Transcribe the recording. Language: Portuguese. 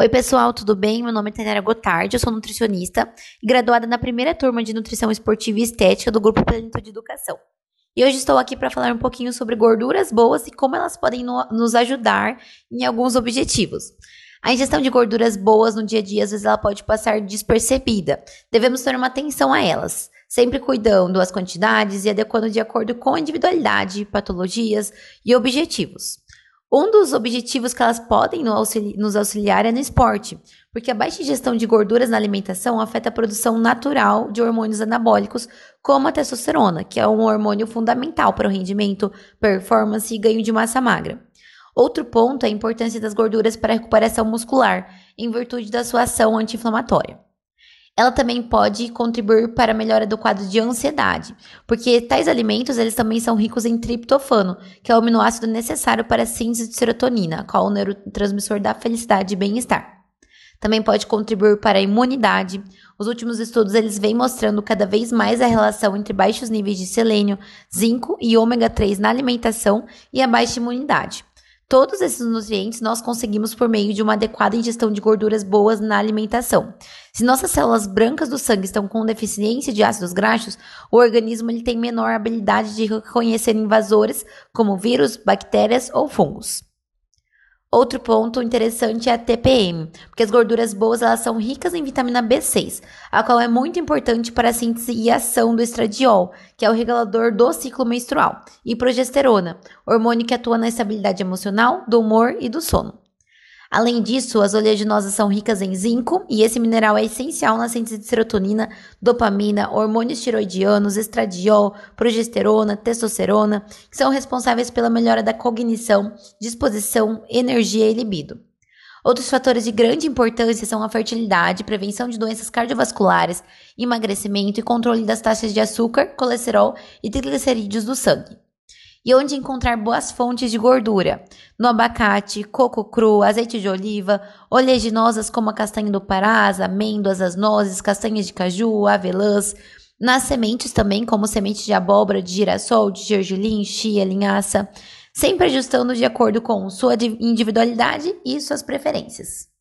Oi, pessoal, tudo bem? Meu nome é Tainara Gotardi, eu sou nutricionista e graduada na primeira turma de Nutrição Esportiva e Estética do Grupo Plenitude de Educação. E hoje estou aqui para falar um pouquinho sobre gorduras boas e como elas podem no, nos ajudar em alguns objetivos. A ingestão de gorduras boas no dia a dia, às vezes, ela pode passar despercebida. Devemos ter uma atenção a elas, sempre cuidando as quantidades e adequando de acordo com a individualidade, patologias e objetivos. Um dos objetivos que elas podem nos auxiliar é no esporte, porque a baixa ingestão de gorduras na alimentação afeta a produção natural de hormônios anabólicos, como a testosterona, que é um hormônio fundamental para o rendimento, performance e ganho de massa magra. Outro ponto é a importância das gorduras para a recuperação muscular, em virtude da sua ação anti-inflamatória. Ela também pode contribuir para a melhora do quadro de ansiedade, porque tais alimentos eles também são ricos em triptofano, que é o aminoácido necessário para a síntese de serotonina, qual é o neurotransmissor da felicidade e bem-estar. Também pode contribuir para a imunidade. Os últimos estudos eles vêm mostrando cada vez mais a relação entre baixos níveis de selênio, zinco e ômega 3 na alimentação e a baixa imunidade. Todos esses nutrientes nós conseguimos por meio de uma adequada ingestão de gorduras boas na alimentação. Se nossas células brancas do sangue estão com deficiência de ácidos graxos, o organismo ele tem menor habilidade de reconhecer invasores como vírus, bactérias ou fungos. Outro ponto interessante é a TPM, porque as gorduras boas elas são ricas em vitamina B6, a qual é muito importante para a síntese e ação do estradiol, que é o regulador do ciclo menstrual, e progesterona, hormônio que atua na estabilidade emocional, do humor e do sono. Além disso, as oleaginosas são ricas em zinco e esse mineral é essencial na síntese de serotonina, dopamina, hormônios tiroidianos, estradiol, progesterona, testosterona, que são responsáveis pela melhora da cognição, disposição, energia e libido. Outros fatores de grande importância são a fertilidade, prevenção de doenças cardiovasculares, emagrecimento e controle das taxas de açúcar, colesterol e triglicerídeos do sangue. E onde encontrar boas fontes de gordura? No abacate, coco cru, azeite de oliva, oleaginosas como a castanha do Pará, as amêndoas, as nozes, castanhas de caju, avelãs. Nas sementes também, como sementes de abóbora, de girassol, de gergelim, chia, linhaça. Sempre ajustando de acordo com sua individualidade e suas preferências.